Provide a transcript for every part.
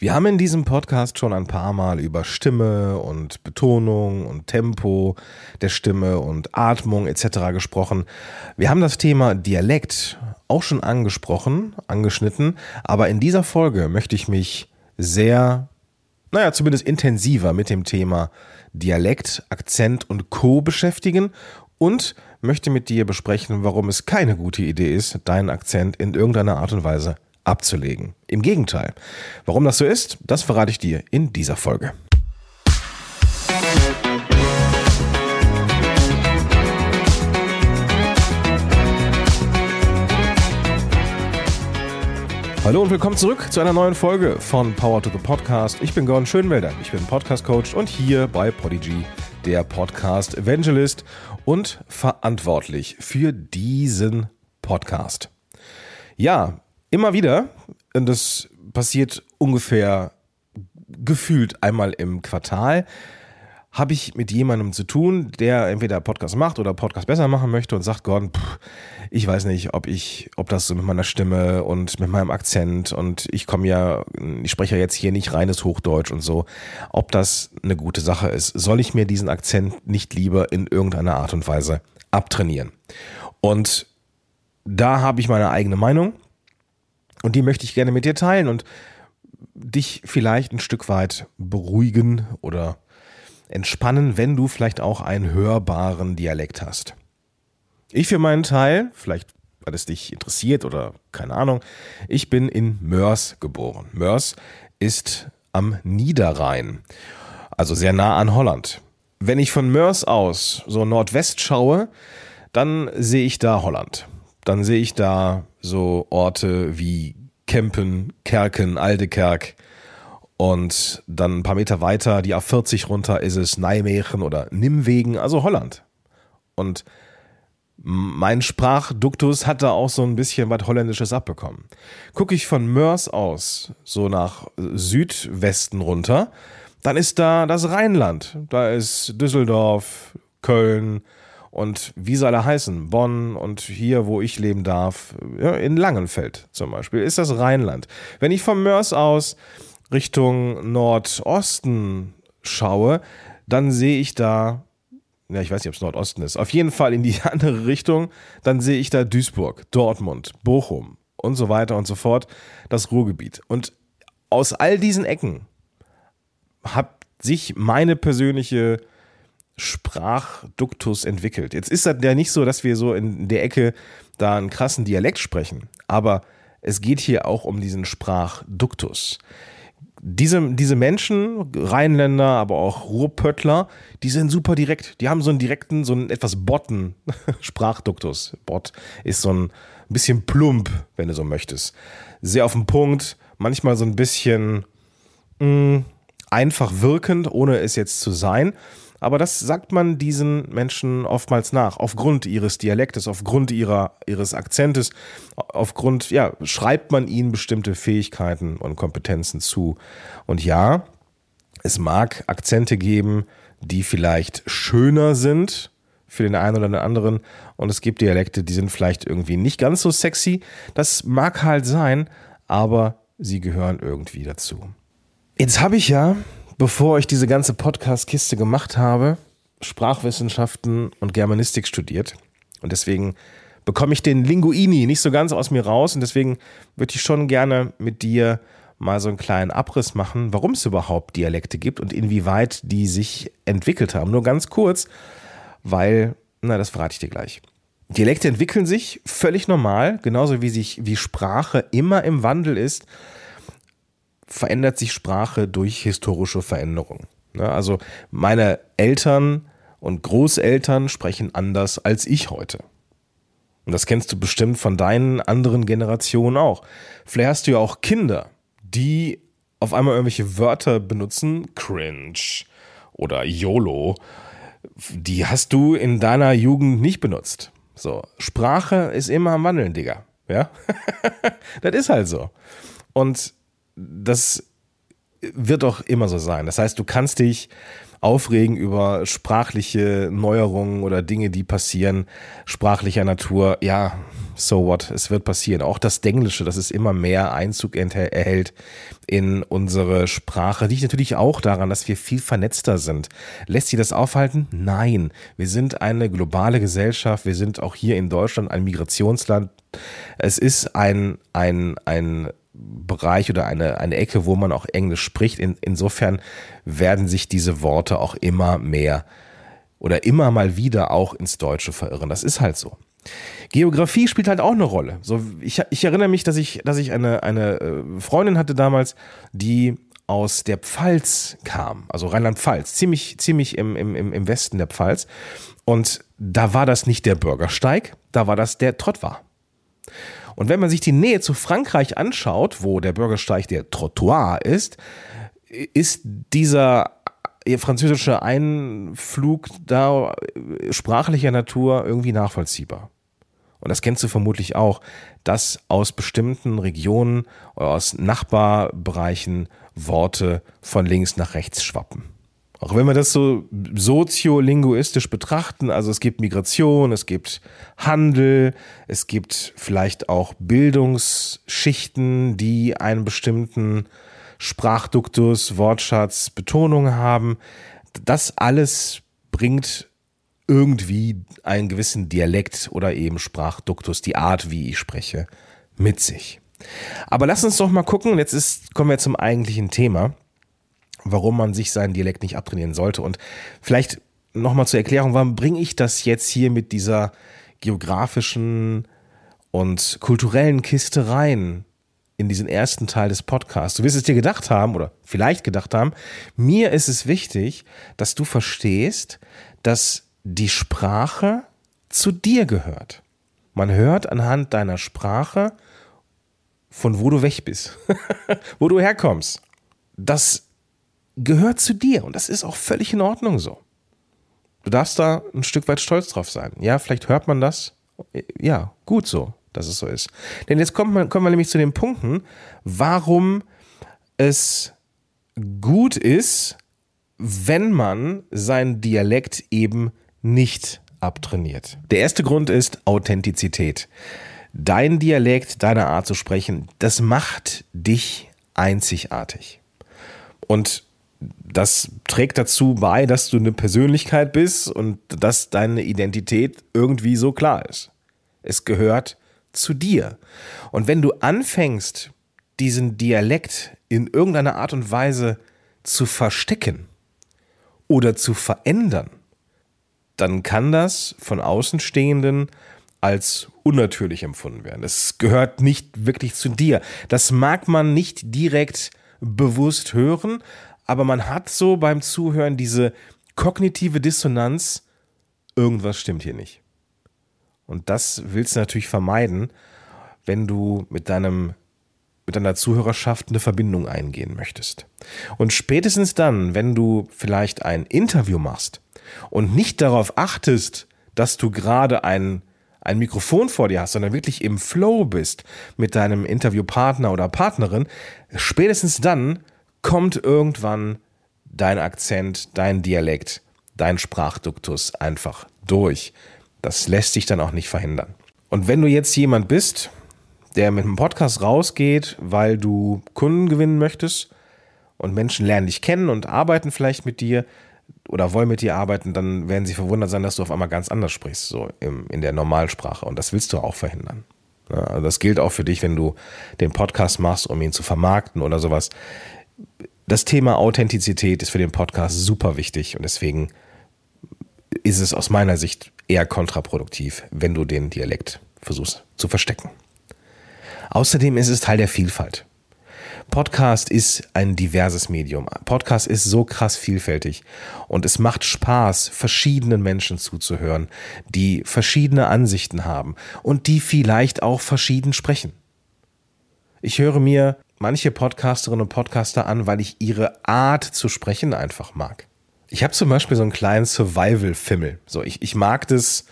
Wir haben in diesem Podcast schon ein paar Mal über Stimme und Betonung und Tempo der Stimme und Atmung etc. gesprochen. Wir haben das Thema Dialekt auch schon angesprochen, angeschnitten, aber in dieser Folge möchte ich mich sehr, naja, zumindest intensiver mit dem Thema Dialekt, Akzent und Co beschäftigen und möchte mit dir besprechen, warum es keine gute Idee ist, deinen Akzent in irgendeiner Art und Weise abzulegen. Im Gegenteil. Warum das so ist, das verrate ich dir in dieser Folge. Hallo und willkommen zurück zu einer neuen Folge von Power to the Podcast. Ich bin Gordon Schönwelder, ich bin Podcast Coach und hier bei Podigy der Podcast Evangelist und verantwortlich für diesen Podcast. Ja, Immer wieder, und das passiert ungefähr gefühlt einmal im Quartal, habe ich mit jemandem zu tun, der entweder Podcast macht oder Podcast besser machen möchte und sagt, Gordon, pff, ich weiß nicht, ob ich, ob das so mit meiner Stimme und mit meinem Akzent und ich komme ja, ich spreche ja jetzt hier nicht reines Hochdeutsch und so, ob das eine gute Sache ist. Soll ich mir diesen Akzent nicht lieber in irgendeiner Art und Weise abtrainieren? Und da habe ich meine eigene Meinung und die möchte ich gerne mit dir teilen und dich vielleicht ein Stück weit beruhigen oder entspannen, wenn du vielleicht auch einen hörbaren Dialekt hast. Ich für meinen Teil, vielleicht weil es dich interessiert oder keine Ahnung, ich bin in Mörs geboren. Mörs ist am Niederrhein, also sehr nah an Holland. Wenn ich von Mörs aus so Nordwest schaue, dann sehe ich da Holland. Dann sehe ich da so Orte wie Kempen, Kerken, Aldekerk und dann ein paar Meter weiter, die A40 runter, ist es Nijmegen oder Nimwegen, also Holland. Und mein Sprachduktus hat da auch so ein bisschen was Holländisches abbekommen. Gucke ich von Mörs aus, so nach Südwesten runter, dann ist da das Rheinland. Da ist Düsseldorf, Köln, und wie soll er heißen? Bonn und hier, wo ich leben darf, in Langenfeld zum Beispiel, ist das Rheinland. Wenn ich vom Mörs aus Richtung Nordosten schaue, dann sehe ich da, ja, ich weiß nicht, ob es Nordosten ist, auf jeden Fall in die andere Richtung, dann sehe ich da Duisburg, Dortmund, Bochum und so weiter und so fort, das Ruhrgebiet. Und aus all diesen Ecken hat sich meine persönliche Sprachduktus entwickelt. Jetzt ist das ja nicht so, dass wir so in der Ecke da einen krassen Dialekt sprechen, aber es geht hier auch um diesen Sprachduktus. Diese, diese Menschen, Rheinländer, aber auch Ruhrpöttler, die sind super direkt. Die haben so einen direkten, so einen etwas botten Sprachduktus. Bot ist so ein bisschen plump, wenn du so möchtest. Sehr auf den Punkt, manchmal so ein bisschen mh, mm, einfach wirkend, ohne es jetzt zu sein. Aber das sagt man diesen Menschen oftmals nach, aufgrund ihres Dialektes, aufgrund ihrer, ihres Akzentes, aufgrund, ja, schreibt man ihnen bestimmte Fähigkeiten und Kompetenzen zu. Und ja, es mag Akzente geben, die vielleicht schöner sind für den einen oder den anderen. Und es gibt Dialekte, die sind vielleicht irgendwie nicht ganz so sexy. Das mag halt sein, aber sie gehören irgendwie dazu. Jetzt habe ich ja bevor ich diese ganze Podcast-Kiste gemacht habe, Sprachwissenschaften und Germanistik studiert. Und deswegen bekomme ich den Linguini nicht so ganz aus mir raus. Und deswegen würde ich schon gerne mit dir mal so einen kleinen Abriss machen, warum es überhaupt Dialekte gibt und inwieweit die sich entwickelt haben. Nur ganz kurz, weil, na, das verrate ich dir gleich. Dialekte entwickeln sich völlig normal, genauso wie sich wie Sprache immer im Wandel ist verändert sich Sprache durch historische Veränderungen. Ne, also meine Eltern und Großeltern sprechen anders als ich heute. Und das kennst du bestimmt von deinen anderen Generationen auch. Vielleicht hast du ja auch Kinder, die auf einmal irgendwelche Wörter benutzen, cringe oder YOLO, die hast du in deiner Jugend nicht benutzt. So, Sprache ist immer am Wandeln, Digga. Ja? das ist halt so. Und das wird doch immer so sein. Das heißt, du kannst dich aufregen über sprachliche Neuerungen oder Dinge, die passieren, sprachlicher Natur. Ja, so what, es wird passieren. Auch das Denglische, das es immer mehr Einzug erhält in unsere Sprache, liegt natürlich auch daran, dass wir viel vernetzter sind. Lässt sie das aufhalten? Nein. Wir sind eine globale Gesellschaft. Wir sind auch hier in Deutschland ein Migrationsland. Es ist ein, ein, ein Bereich oder eine, eine Ecke, wo man auch Englisch spricht. In, insofern werden sich diese Worte auch immer mehr oder immer mal wieder auch ins Deutsche verirren. Das ist halt so. Geografie spielt halt auch eine Rolle. So, ich, ich erinnere mich, dass ich, dass ich eine, eine äh, Freundin hatte damals, die aus der Pfalz kam, also Rheinland-Pfalz, ziemlich, ziemlich im, im, im Westen der Pfalz. Und da war das nicht der Bürgersteig, da war das der Trottoir. Und wenn man sich die Nähe zu Frankreich anschaut, wo der Bürgersteig der Trottoir ist, ist dieser französische Einflug da sprachlicher Natur irgendwie nachvollziehbar. Und das kennst du vermutlich auch, dass aus bestimmten Regionen oder aus Nachbarbereichen Worte von links nach rechts schwappen. Auch wenn wir das so soziolinguistisch betrachten, also es gibt Migration, es gibt Handel, es gibt vielleicht auch Bildungsschichten, die einen bestimmten Sprachduktus, Wortschatz, Betonung haben. Das alles bringt irgendwie einen gewissen Dialekt oder eben Sprachduktus, die Art, wie ich spreche, mit sich. Aber lass uns doch mal gucken, jetzt ist, kommen wir zum eigentlichen Thema warum man sich seinen Dialekt nicht abtrainieren sollte. Und vielleicht nochmal zur Erklärung, warum bringe ich das jetzt hier mit dieser geografischen und kulturellen Kiste rein in diesen ersten Teil des Podcasts. Du wirst es dir gedacht haben oder vielleicht gedacht haben, mir ist es wichtig, dass du verstehst, dass die Sprache zu dir gehört. Man hört anhand deiner Sprache, von wo du weg bist, wo du herkommst. Das gehört zu dir und das ist auch völlig in Ordnung so. Du darfst da ein Stück weit stolz drauf sein. Ja, vielleicht hört man das. Ja, gut so, dass es so ist. Denn jetzt kommt man, kommen wir nämlich zu den Punkten, warum es gut ist, wenn man seinen Dialekt eben nicht abtrainiert. Der erste Grund ist Authentizität. Dein Dialekt, deine Art zu sprechen, das macht dich einzigartig. Und das trägt dazu bei, dass du eine Persönlichkeit bist und dass deine Identität irgendwie so klar ist. Es gehört zu dir. Und wenn du anfängst, diesen Dialekt in irgendeiner Art und Weise zu verstecken oder zu verändern, dann kann das von Außenstehenden als unnatürlich empfunden werden. Es gehört nicht wirklich zu dir. Das mag man nicht direkt bewusst hören, aber man hat so beim Zuhören diese kognitive Dissonanz, irgendwas stimmt hier nicht. Und das willst du natürlich vermeiden, wenn du mit deinem mit deiner Zuhörerschaft eine Verbindung eingehen möchtest. Und spätestens dann, wenn du vielleicht ein Interview machst und nicht darauf achtest, dass du gerade ein, ein Mikrofon vor dir hast, sondern wirklich im Flow bist mit deinem Interviewpartner oder Partnerin, spätestens dann kommt irgendwann dein Akzent, dein Dialekt, dein Sprachduktus einfach durch. Das lässt sich dann auch nicht verhindern. Und wenn du jetzt jemand bist, der mit einem Podcast rausgeht, weil du Kunden gewinnen möchtest und Menschen lernen dich kennen und arbeiten vielleicht mit dir oder wollen mit dir arbeiten, dann werden sie verwundert sein, dass du auf einmal ganz anders sprichst, so im, in der Normalsprache. Und das willst du auch verhindern. Ja, also das gilt auch für dich, wenn du den Podcast machst, um ihn zu vermarkten oder sowas das Thema Authentizität ist für den Podcast super wichtig und deswegen ist es aus meiner Sicht eher kontraproduktiv, wenn du den Dialekt versuchst zu verstecken. Außerdem ist es Teil der Vielfalt. Podcast ist ein diverses Medium. Podcast ist so krass vielfältig und es macht Spaß, verschiedenen Menschen zuzuhören, die verschiedene Ansichten haben und die vielleicht auch verschieden sprechen. Ich höre mir manche Podcasterinnen und Podcaster an, weil ich ihre Art zu sprechen einfach mag. Ich habe zum Beispiel so einen kleinen Survival-Fimmel. So, ich, ich mag das,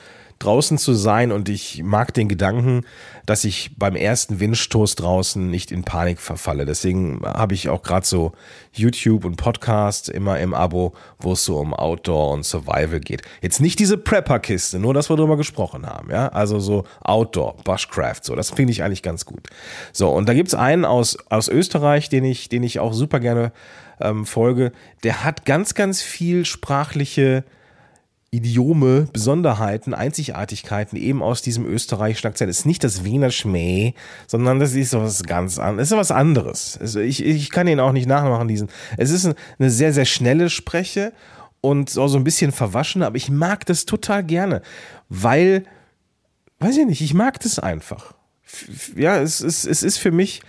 draußen zu sein und ich mag den Gedanken, dass ich beim ersten Windstoß draußen nicht in Panik verfalle. Deswegen habe ich auch gerade so YouTube und Podcast immer im Abo, wo es so um Outdoor und Survival geht. Jetzt nicht diese Prepper-Kiste, nur dass wir drüber gesprochen haben, ja. Also so Outdoor, Bushcraft, so. Das finde ich eigentlich ganz gut. So, und da gibt es einen aus, aus Österreich, den ich, den ich auch super gerne ähm, folge. Der hat ganz, ganz viel sprachliche Idiome, Besonderheiten, Einzigartigkeiten eben aus diesem österreichischen Akzent. Es ist nicht das Wiener Schmäh, sondern das ist was ganz anderes. Es ist was anderes. Also ich, ich kann ihn auch nicht nachmachen, diesen. Es ist eine sehr, sehr schnelle Spreche und so ein bisschen verwaschen, aber ich mag das total gerne, weil, weiß ich nicht, ich mag das einfach. Ja, es, es, es ist für mich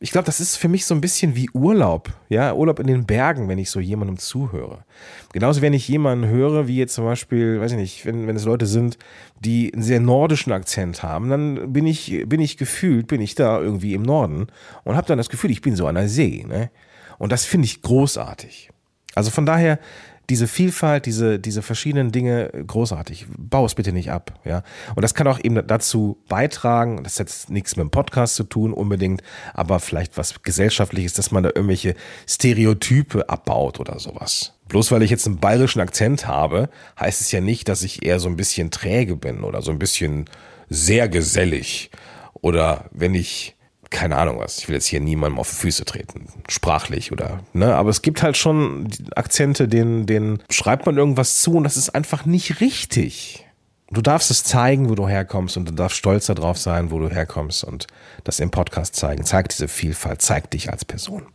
ich glaube, das ist für mich so ein bisschen wie Urlaub, ja, Urlaub in den Bergen, wenn ich so jemandem zuhöre. Genauso, wenn ich jemanden höre, wie jetzt zum Beispiel, weiß ich nicht, wenn, wenn es Leute sind, die einen sehr nordischen Akzent haben, dann bin ich, bin ich gefühlt, bin ich da irgendwie im Norden und habe dann das Gefühl, ich bin so an der See, ne? Und das finde ich großartig. Also von daher, diese Vielfalt, diese, diese verschiedenen Dinge großartig. Bau es bitte nicht ab, ja. Und das kann auch eben dazu beitragen, das hat jetzt nichts mit dem Podcast zu tun unbedingt, aber vielleicht was gesellschaftliches, dass man da irgendwelche Stereotype abbaut oder sowas. Bloß weil ich jetzt einen bayerischen Akzent habe, heißt es ja nicht, dass ich eher so ein bisschen träge bin oder so ein bisschen sehr gesellig. Oder wenn ich keine Ahnung was. Ich will jetzt hier niemandem auf die Füße treten, sprachlich oder, ne, aber es gibt halt schon Akzente, denen, denen schreibt man irgendwas zu und das ist einfach nicht richtig. Du darfst es zeigen, wo du herkommst und du darfst stolz darauf sein, wo du herkommst und das im Podcast zeigen. Zeig diese Vielfalt, zeig dich als Person.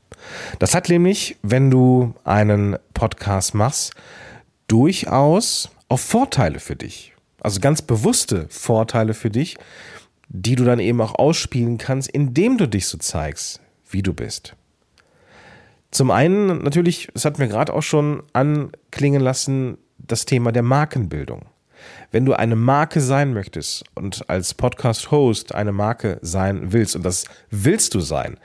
Das hat nämlich, wenn du einen Podcast machst, durchaus auch Vorteile für dich. Also ganz bewusste Vorteile für dich, die du dann eben auch ausspielen kannst, indem du dich so zeigst, wie du bist. Zum einen natürlich, es hat mir gerade auch schon anklingen lassen, das Thema der Markenbildung. Wenn du eine Marke sein möchtest und als Podcast-Host eine Marke sein willst, und das willst du sein,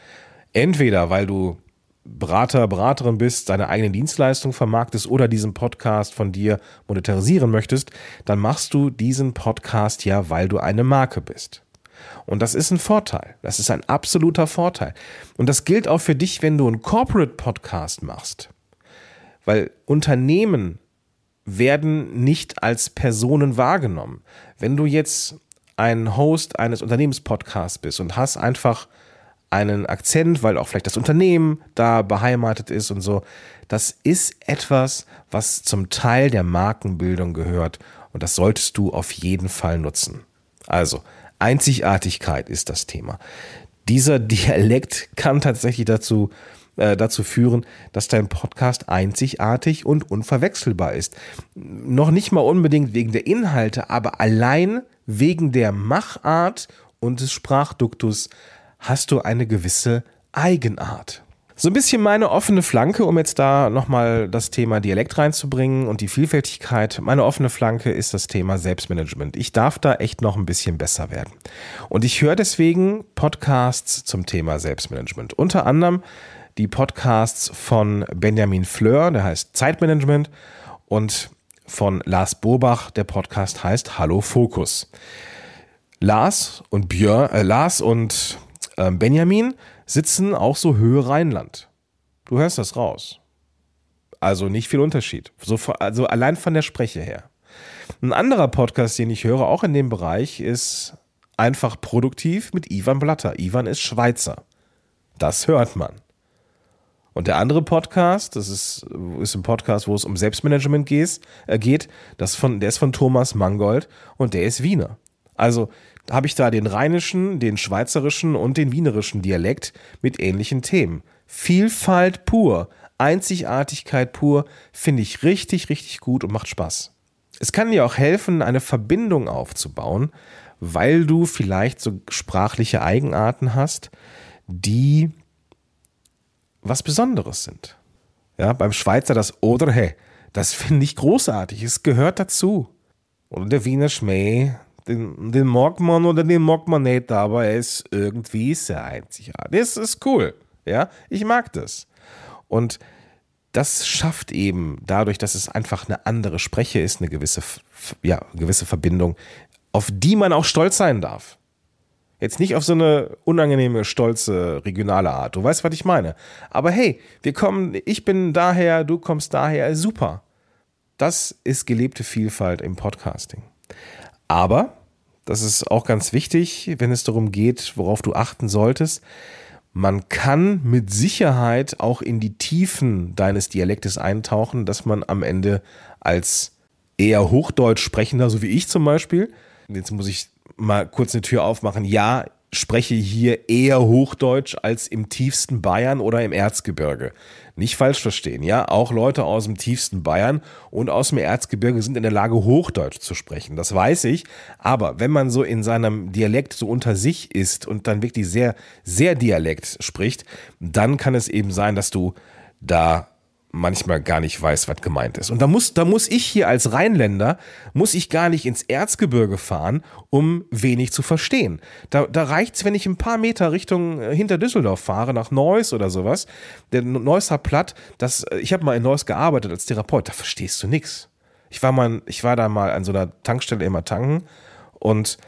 entweder weil du Berater, Beraterin bist, deine eigene Dienstleistung vermarktest oder diesen Podcast von dir monetarisieren möchtest, dann machst du diesen Podcast ja, weil du eine Marke bist. Und das ist ein Vorteil. Das ist ein absoluter Vorteil. Und das gilt auch für dich, wenn du einen Corporate Podcast machst. Weil Unternehmen werden nicht als Personen wahrgenommen. Wenn du jetzt ein Host eines Unternehmenspodcasts bist und hast einfach einen Akzent, weil auch vielleicht das Unternehmen da beheimatet ist und so, das ist etwas, was zum Teil der Markenbildung gehört und das solltest du auf jeden Fall nutzen. Also, Einzigartigkeit ist das Thema. Dieser Dialekt kann tatsächlich dazu, äh, dazu führen, dass dein Podcast einzigartig und unverwechselbar ist. Noch nicht mal unbedingt wegen der Inhalte, aber allein wegen der Machart und des Sprachduktus hast du eine gewisse Eigenart. So ein bisschen meine offene Flanke, um jetzt da nochmal das Thema Dialekt reinzubringen und die Vielfältigkeit. Meine offene Flanke ist das Thema Selbstmanagement. Ich darf da echt noch ein bisschen besser werden. Und ich höre deswegen Podcasts zum Thema Selbstmanagement. Unter anderem die Podcasts von Benjamin Fleur, der heißt Zeitmanagement, und von Lars Bobach, der Podcast heißt Hallo Fokus. Lars und Björn, äh, Lars und äh, Benjamin sitzen auch so Höhe Rheinland. Du hörst das raus. Also nicht viel Unterschied. So, also allein von der Spreche her. Ein anderer Podcast, den ich höre, auch in dem Bereich, ist einfach produktiv mit Ivan Blatter. Ivan ist Schweizer. Das hört man. Und der andere Podcast, das ist, ist ein Podcast, wo es um Selbstmanagement geht, äh, geht das von, der ist von Thomas Mangold und der ist Wiener. Also habe ich da den rheinischen, den schweizerischen und den wienerischen Dialekt mit ähnlichen Themen. Vielfalt pur, Einzigartigkeit pur, finde ich richtig, richtig gut und macht Spaß. Es kann dir auch helfen, eine Verbindung aufzubauen, weil du vielleicht so sprachliche Eigenarten hast, die was Besonderes sind. Ja, beim Schweizer das Oder he, das finde ich großartig, es gehört dazu. Oder der Wiener Schmäh, den, den mag man oder den mag man nicht, aber er ist irgendwie sehr einzigartig. Das ist cool. Ja, ich mag das. Und das schafft eben dadurch, dass es einfach eine andere Spreche ist, eine gewisse, ja, gewisse Verbindung, auf die man auch stolz sein darf. Jetzt nicht auf so eine unangenehme, stolze, regionale Art. Du weißt, was ich meine. Aber hey, wir kommen, ich bin daher, du kommst daher, super. Das ist gelebte Vielfalt im Podcasting. Aber, das ist auch ganz wichtig, wenn es darum geht, worauf du achten solltest, man kann mit Sicherheit auch in die Tiefen deines Dialektes eintauchen, dass man am Ende als eher Hochdeutsch sprechender, so wie ich zum Beispiel, jetzt muss ich mal kurz eine Tür aufmachen. Ja, spreche hier eher Hochdeutsch als im tiefsten Bayern oder im Erzgebirge. Nicht falsch verstehen, ja. Auch Leute aus dem tiefsten Bayern und aus dem Erzgebirge sind in der Lage, Hochdeutsch zu sprechen. Das weiß ich. Aber wenn man so in seinem Dialekt so unter sich ist und dann wirklich sehr, sehr Dialekt spricht, dann kann es eben sein, dass du da manchmal gar nicht weiß, was gemeint ist. Und da muss, da muss ich hier als Rheinländer, muss ich gar nicht ins Erzgebirge fahren, um wenig zu verstehen. Da, da reicht's, wenn ich ein paar Meter Richtung äh, hinter Düsseldorf fahre, nach Neuss oder sowas. Der Neusser Platt, das, äh, ich habe mal in Neuss gearbeitet als Therapeut, da verstehst du nix. Ich war mal, ich war da mal an so einer Tankstelle immer tanken und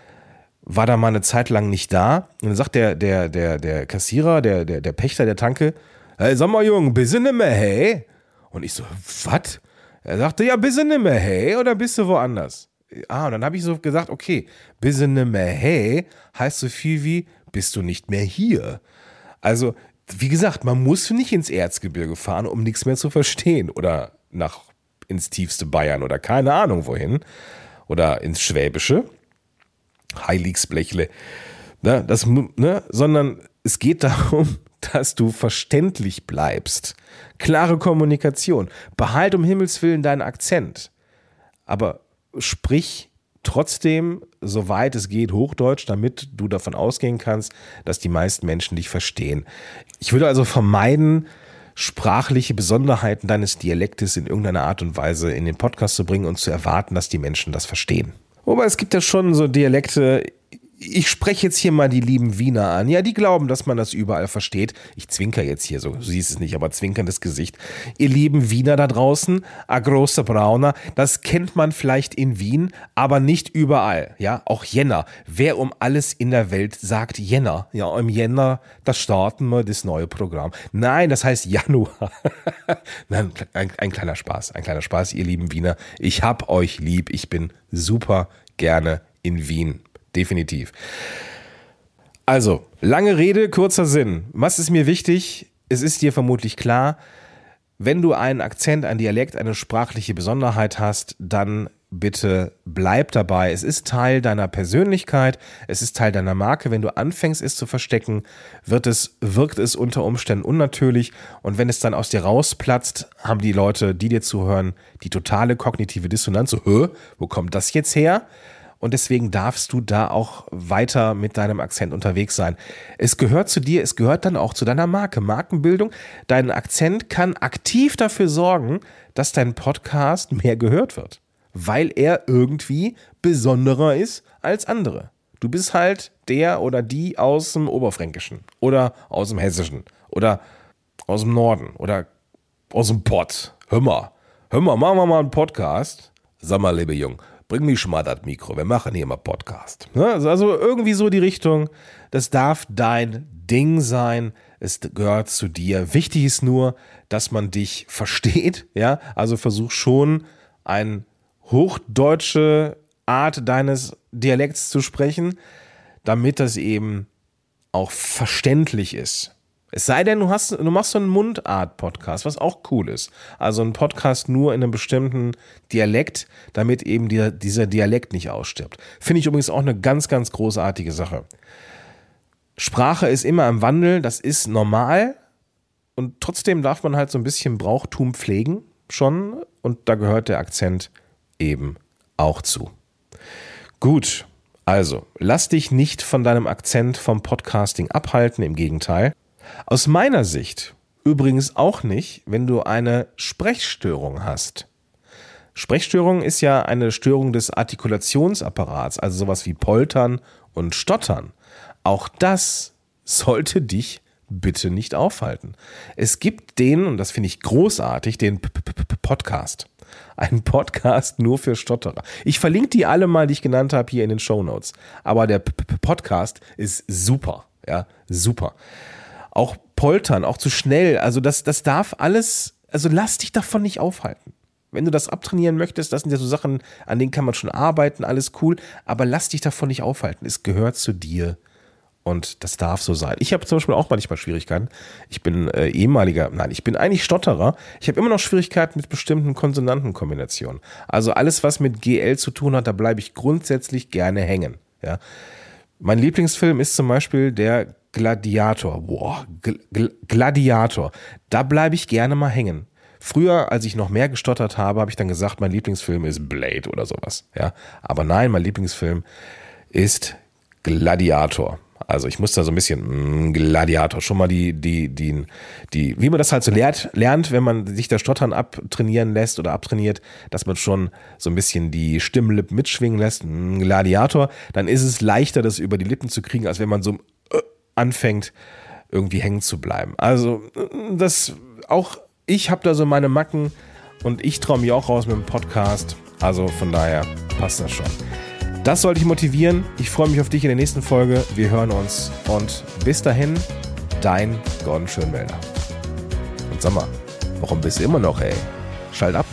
war da mal eine Zeit lang nicht da. Und dann sagt der, der, der, der Kassierer, der, der, der Pächter der Tanke, hey, sag mal, Jung, bist du nicht mehr, hey? Und ich so, was? Er sagte, ja, bist du nicht mehr, hey, oder bist du woanders? Ah, und dann habe ich so gesagt, okay, bist du nicht mehr, hey, heißt so viel wie, bist du nicht mehr hier. Also, wie gesagt, man muss nicht ins Erzgebirge fahren, um nichts mehr zu verstehen. Oder nach ins tiefste Bayern oder keine Ahnung wohin. Oder ins Schwäbische. Heiligsblechle. Ne, das, ne, sondern es geht darum, dass du verständlich bleibst. Klare Kommunikation. Behalt um Himmels Willen deinen Akzent. Aber sprich trotzdem, soweit es geht, Hochdeutsch, damit du davon ausgehen kannst, dass die meisten Menschen dich verstehen. Ich würde also vermeiden, sprachliche Besonderheiten deines Dialektes in irgendeiner Art und Weise in den Podcast zu bringen und zu erwarten, dass die Menschen das verstehen. Wobei es gibt ja schon so Dialekte, ich spreche jetzt hier mal die lieben Wiener an. Ja, die glauben, dass man das überall versteht. Ich zwinker jetzt hier so, du siehst es nicht, aber zwinkerndes Gesicht. Ihr lieben Wiener da draußen, a große Brauner, das kennt man vielleicht in Wien, aber nicht überall. Ja, auch Jänner. Wer um alles in der Welt sagt Jänner? Ja, im Jänner, da starten wir das neue Programm. Nein, das heißt Januar. Nein, ein, ein kleiner Spaß, ein kleiner Spaß, ihr lieben Wiener. Ich hab euch lieb. Ich bin super gerne in Wien definitiv. Also, lange Rede, kurzer Sinn. Was ist mir wichtig? Es ist dir vermutlich klar, wenn du einen Akzent, einen Dialekt, eine sprachliche Besonderheit hast, dann bitte bleib dabei. Es ist Teil deiner Persönlichkeit, es ist Teil deiner Marke. Wenn du anfängst, es zu verstecken, wird es, wirkt es unter Umständen unnatürlich. Und wenn es dann aus dir rausplatzt, haben die Leute, die dir zuhören, die totale kognitive Dissonanz. So, wo kommt das jetzt her? Und deswegen darfst du da auch weiter mit deinem Akzent unterwegs sein. Es gehört zu dir, es gehört dann auch zu deiner Marke. Markenbildung, dein Akzent kann aktiv dafür sorgen, dass dein Podcast mehr gehört wird, weil er irgendwie besonderer ist als andere. Du bist halt der oder die aus dem Oberfränkischen oder aus dem Hessischen oder aus dem Norden oder aus dem Pott. Hör mal, hör mal, machen wir mal einen Podcast. Sag mal, liebe Jung, bring mich schon mal das Mikro, wir machen hier mal Podcast. Also irgendwie so die Richtung, das darf dein Ding sein, es gehört zu dir. Wichtig ist nur, dass man dich versteht, ja, also versuch schon eine hochdeutsche Art deines Dialekts zu sprechen, damit das eben auch verständlich ist. Es sei denn, du, hast, du machst so einen Mundart-Podcast, was auch cool ist. Also ein Podcast nur in einem bestimmten Dialekt, damit eben die, dieser Dialekt nicht ausstirbt. Finde ich übrigens auch eine ganz, ganz großartige Sache. Sprache ist immer im Wandel, das ist normal. Und trotzdem darf man halt so ein bisschen Brauchtum pflegen schon. Und da gehört der Akzent eben auch zu. Gut, also lass dich nicht von deinem Akzent vom Podcasting abhalten, im Gegenteil. Aus meiner Sicht übrigens auch nicht, wenn du eine Sprechstörung hast. Sprechstörung ist ja eine Störung des Artikulationsapparats, also sowas wie Poltern und Stottern. Auch das sollte dich bitte nicht aufhalten. Es gibt den, und das finde ich großartig, den Podcast. Ein Podcast nur für Stotterer. Ich verlinke die alle mal, die ich genannt habe, hier in den Show Notes. Aber der Podcast ist super. Ja, super. Auch poltern, auch zu schnell. Also das, das darf alles, also lass dich davon nicht aufhalten. Wenn du das abtrainieren möchtest, das sind ja so Sachen, an denen kann man schon arbeiten, alles cool, aber lass dich davon nicht aufhalten. Es gehört zu dir und das darf so sein. Ich habe zum Beispiel auch manchmal Schwierigkeiten. Ich bin äh, ehemaliger, nein, ich bin eigentlich Stotterer. Ich habe immer noch Schwierigkeiten mit bestimmten Konsonantenkombinationen. Also alles, was mit GL zu tun hat, da bleibe ich grundsätzlich gerne hängen. Ja. Mein Lieblingsfilm ist zum Beispiel der Gladiator. Boah, Gl Gladiator. Da bleibe ich gerne mal hängen. Früher, als ich noch mehr gestottert habe, habe ich dann gesagt, mein Lieblingsfilm ist Blade oder sowas. Ja, aber nein, mein Lieblingsfilm ist Gladiator. Also ich muss da so ein bisschen mm, Gladiator schon mal die, die, die, die, wie man das halt so lernt, lernt, wenn man sich das Stottern abtrainieren lässt oder abtrainiert, dass man schon so ein bisschen die Stimmlippen mitschwingen lässt, mm, Gladiator, dann ist es leichter, das über die Lippen zu kriegen, als wenn man so anfängt, irgendwie hängen zu bleiben. Also das auch ich habe da so meine Macken und ich traue mich auch raus mit dem Podcast. Also von daher passt das schon. Das sollte ich motivieren. Ich freue mich auf dich in der nächsten Folge. Wir hören uns und bis dahin, dein Gordon Schönwälder. Und sag mal, warum bist du immer noch, ey? Schalt ab.